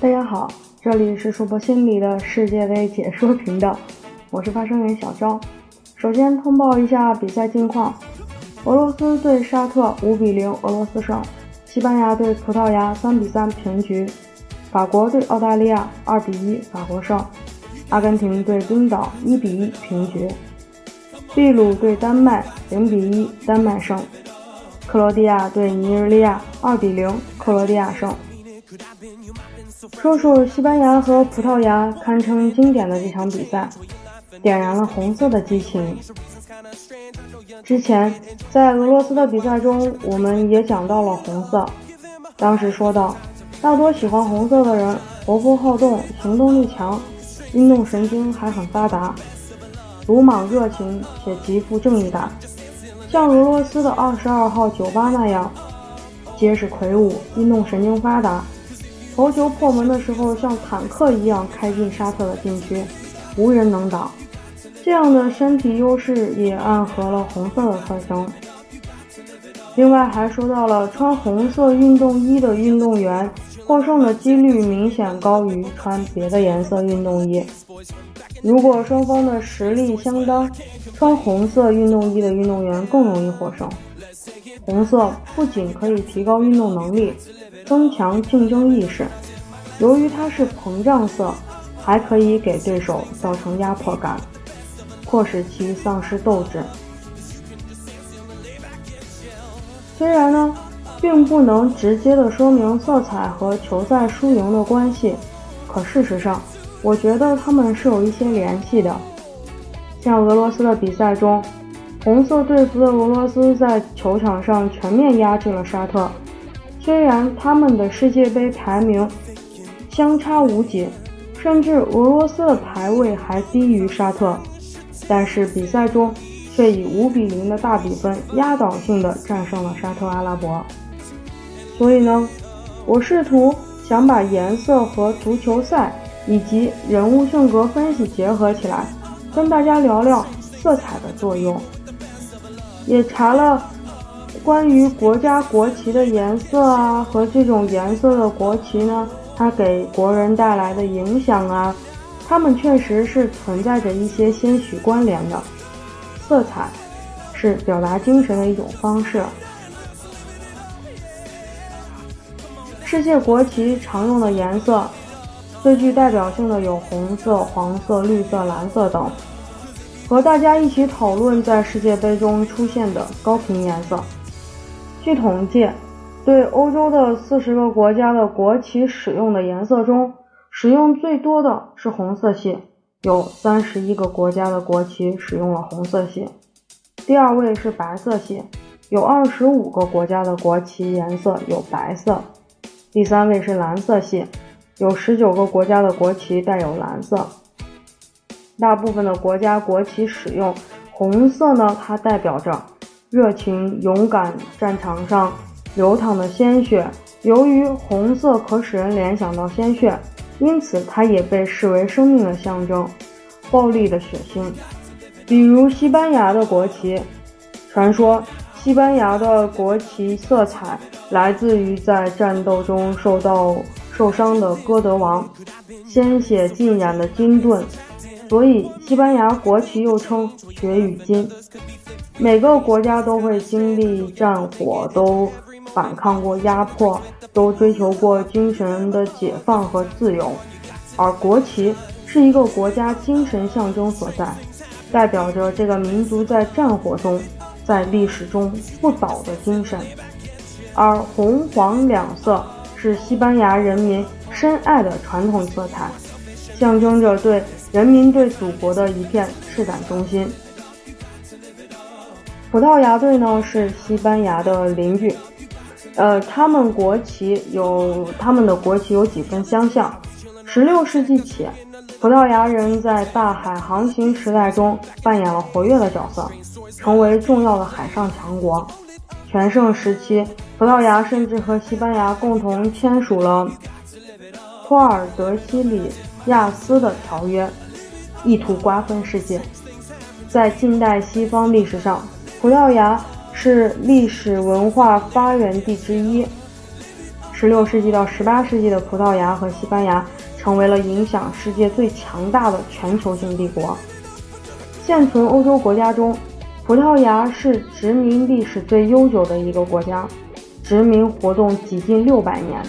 大家好，这里是数博心理的世界杯解说频道，我是发声员小昭。首先通报一下比赛近况：俄罗斯对沙特五比零，俄罗斯胜；西班牙对葡萄牙三比三平局；法国对澳大利亚二比一，法国胜；阿根廷对冰岛一比一平局；秘鲁对丹麦零比一，丹麦胜；克罗地亚对尼日利亚二比零，克罗地亚胜。说说西班牙和葡萄牙堪称经典的这场比赛，点燃了红色的激情。之前在俄罗斯的比赛中，我们也讲到了红色。当时说到，大多喜欢红色的人活泼好动，行动力强，运动神经还很发达，鲁莽热情且极富正义感，像俄罗斯的二十二号酒吧那样，结实魁梧，运动神经发达。头球破门的时候，像坦克一样开进沙特的禁区，无人能挡。这样的身体优势也暗合了红色的特征。另外还说到了穿红色运动衣的运动员获胜的几率明显高于穿别的颜色运动衣。如果双方的实力相当，穿红色运动衣的运动员更容易获胜。红色不仅可以提高运动能力。增强竞争意识，由于它是膨胀色，还可以给对手造成压迫感，迫使其丧失斗志。虽然呢，并不能直接的说明色彩和球赛输赢的关系，可事实上，我觉得他们是有一些联系的。像俄罗斯的比赛中，红色队服的俄罗斯在球场上全面压制了沙特。虽然他们的世界杯排名相差无几，甚至俄罗斯的排位还低于沙特，但是比赛中却以五比零的大比分压倒性的战胜了沙特阿拉伯。所以呢，我试图想把颜色和足球赛以及人物性格分析结合起来，跟大家聊聊色彩的作用，也查了。关于国家国旗的颜色啊，和这种颜色的国旗呢，它给国人带来的影响啊，它们确实是存在着一些些许关联的。色彩是表达精神的一种方式。世界国旗常用的颜色，最具代表性的有红色、黄色、绿色、蓝色等。和大家一起讨论在世界杯中出现的高频颜色。据统计，对欧洲的四十个国家的国旗使用的颜色中，使用最多的是红色系，有三十一个国家的国旗使用了红色系。第二位是白色系，有二十五个国家的国旗颜色有白色。第三位是蓝色系，有十九个国家的国旗带有蓝色。大部分的国家国旗使用红色呢，它代表着。热情、勇敢，战场上流淌的鲜血。由于红色可使人联想到鲜血，因此它也被视为生命的象征。暴力的血腥，比如西班牙的国旗。传说西班牙的国旗色彩来自于在战斗中受到受伤的歌德王，鲜血浸染的金盾，所以西班牙国旗又称血与金。每个国家都会经历战火，都反抗过压迫，都追求过精神的解放和自由。而国旗是一个国家精神象征所在，代表着这个民族在战火中、在历史中不倒的精神。而红黄两色是西班牙人民深爱的传统色彩，象征着对人民对祖国的一片赤胆忠心。葡萄牙队呢是西班牙的邻居，呃，他们国旗有他们的国旗有几分相像。十六世纪起，葡萄牙人在大海航行时代中扮演了活跃的角色，成为重要的海上强国。全盛时期，葡萄牙甚至和西班牙共同签署了托尔德西里亚斯的条约，意图瓜分世界。在近代西方历史上，葡萄牙是历史文化发源地之一，16世纪到18世纪的葡萄牙和西班牙成为了影响世界最强大的全球性帝国。现存欧洲国家中，葡萄牙是殖民历史最悠久的一个国家，殖民活动几近六百年，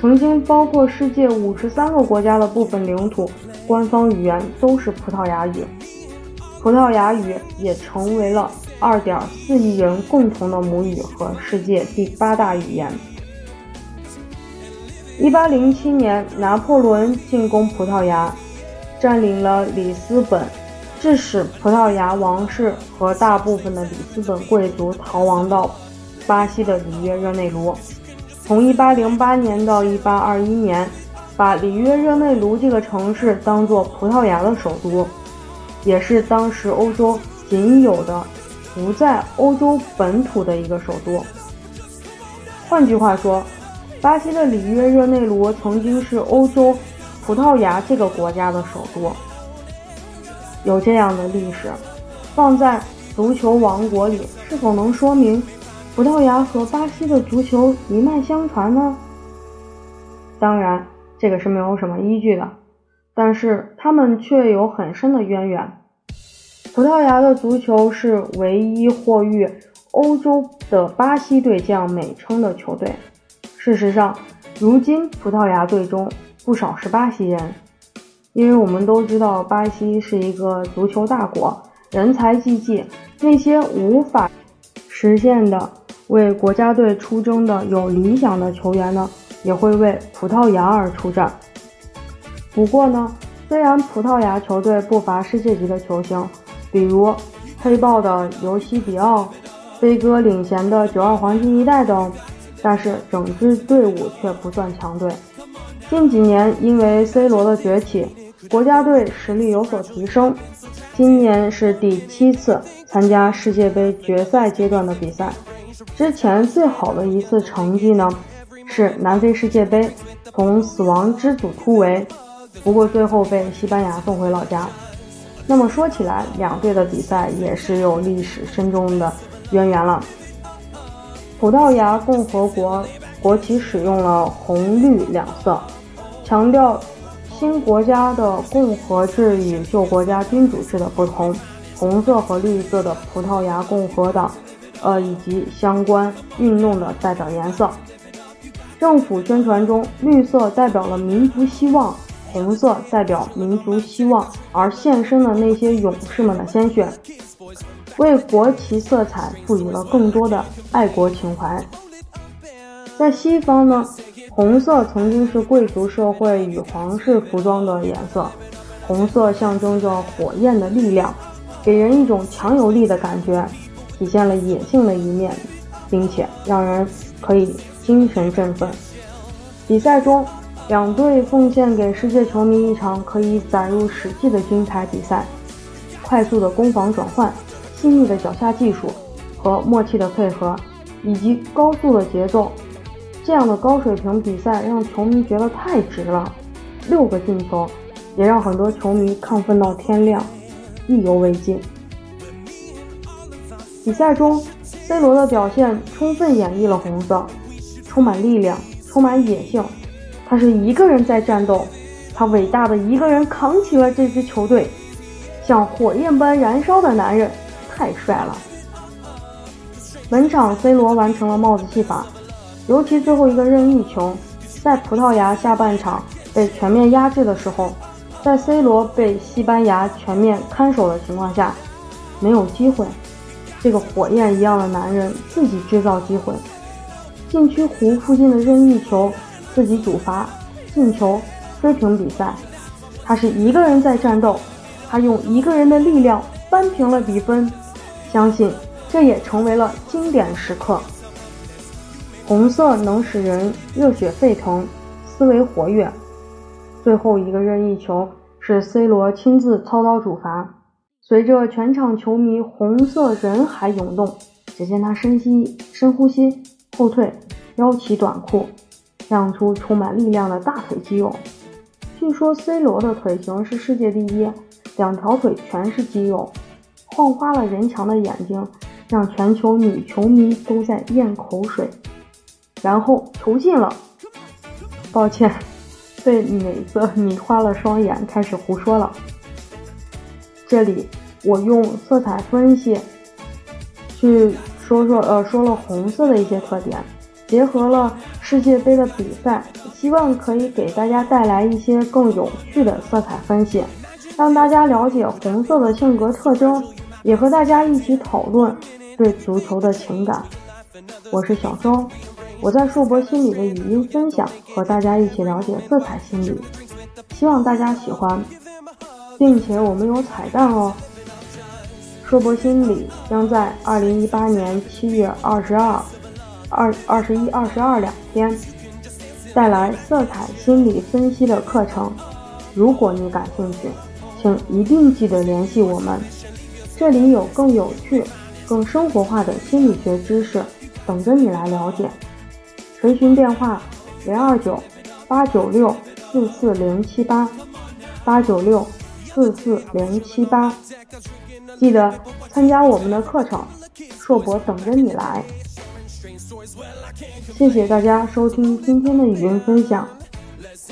曾经包括世界五十三个国家的部分领土，官方语言都是葡萄牙语。葡萄牙语也成为了2.4亿人共同的母语和世界第八大语言。1807年，拿破仑进攻葡萄牙，占领了里斯本。致使葡萄牙王室和大部分的里斯本贵族逃亡到巴西的里约热内卢。从1808年到1821年，把里约热内卢这个城市当做葡萄牙的首都，也是当时欧洲仅有的不在欧洲本土的一个首都。换句话说，巴西的里约热内卢曾经是欧洲葡萄牙这个国家的首都。有这样的历史，放在足球王国里，是否能说明葡萄牙和巴西的足球一脉相传呢？当然，这个是没有什么依据的，但是他们却有很深的渊源。葡萄牙的足球是唯一获誉“欧洲的巴西队”这样美称的球队。事实上，如今葡萄牙队中不少是巴西人。因为我们都知道，巴西是一个足球大国，人才济济。那些无法实现的为国家队出征的有理想的球员呢，也会为葡萄牙而出战。不过呢，虽然葡萄牙球队不乏世界级的球星，比如黑豹的尤西比奥、飞哥领衔的九二黄金一代等，但是整支队伍却不算强队。近几年因为 C 罗的崛起。国家队实力有所提升，今年是第七次参加世界杯决赛阶段的比赛。之前最好的一次成绩呢，是南非世界杯从死亡之组突围，不过最后被西班牙送回老家。那么说起来，两队的比赛也是有历史深重的渊源了。葡萄牙共和国国旗使用了红绿两色，强调。新国家的共和制与旧国家君主制的不同，红色和绿色的葡萄牙共和党，呃，以及相关运动的代表颜色。政府宣传中，绿色代表了民族希望，红色代表民族希望而献身的那些勇士们的鲜血，为国旗色彩赋予了更多的爱国情怀。在西方呢？红色曾经是贵族社会与皇室服装的颜色，红色象征着火焰的力量，给人一种强有力的感觉，体现了野性的一面，并且让人可以精神振奋。比赛中，两队奉献给世界球迷一场可以载入史记的精彩比赛，快速的攻防转换，细腻的脚下技术和默契的配合，以及高速的节奏。这样的高水平比赛让球迷觉得太值了，六个进球也让很多球迷亢奋到天亮，意犹未尽。比赛中，C 罗的表现充分演绎了红色，充满力量，充满野性。他是一个人在战斗，他伟大的一个人扛起了这支球队，像火焰般燃烧的男人，太帅了。本场 C 罗完成了帽子戏法。尤其最后一个任意球，在葡萄牙下半场被全面压制的时候，在 C 罗被西班牙全面看守的情况下，没有机会。这个火焰一样的男人自己制造机会，禁区弧附近的任意球自己主罚进球，追平比赛。他是一个人在战斗，他用一个人的力量扳平了比分。相信这也成为了经典时刻。红色能使人热血沸腾，思维活跃。最后一个任意球是 C 罗亲自操刀主罚。随着全场球迷红色人海涌动，只见他深吸深呼吸，后退，撩起短裤，亮出充满力量的大腿肌肉。据说 C 罗的腿型是世界第一，两条腿全是肌肉，晃花了人墙的眼睛，让全球女球迷都在咽口水。然后球进了。抱歉，被美色迷花了双眼，开始胡说了。这里我用色彩分析去说说，呃，说了红色的一些特点，结合了世界杯的比赛，希望可以给大家带来一些更有趣的色彩分析，让大家了解红色的性格特征，也和大家一起讨论对足球的情感。我是小周。我在硕博心理的语音分享，和大家一起了解色彩心理，希望大家喜欢，并且我们有彩蛋哦。硕博心理将在二零一八年七月二十二、二二十一、二十二两天带来色彩心理分析的课程。如果你感兴趣，请一定记得联系我们，这里有更有趣、更生活化的心理学知识等着你来了解。咨询电话：零二九八九六四四零七八八九六四四零七八，记得参加我们的课程，硕博等着你来。谢谢大家收听今天的语音分享，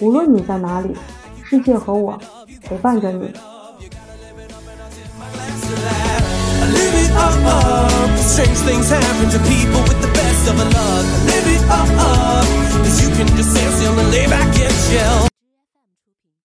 无论你在哪里，世界和我陪伴着你。